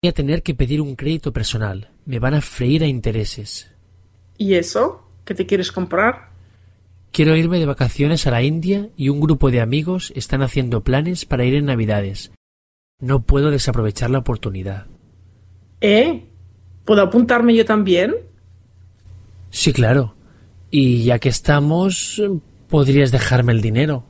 Voy a tener que pedir un crédito personal. Me van a freír a intereses. ¿Y eso? ¿Qué te quieres comprar? Quiero irme de vacaciones a la India y un grupo de amigos están haciendo planes para ir en Navidades. No puedo desaprovechar la oportunidad. ¿Eh? ¿Puedo apuntarme yo también? Sí, claro. Y ya que estamos, podrías dejarme el dinero.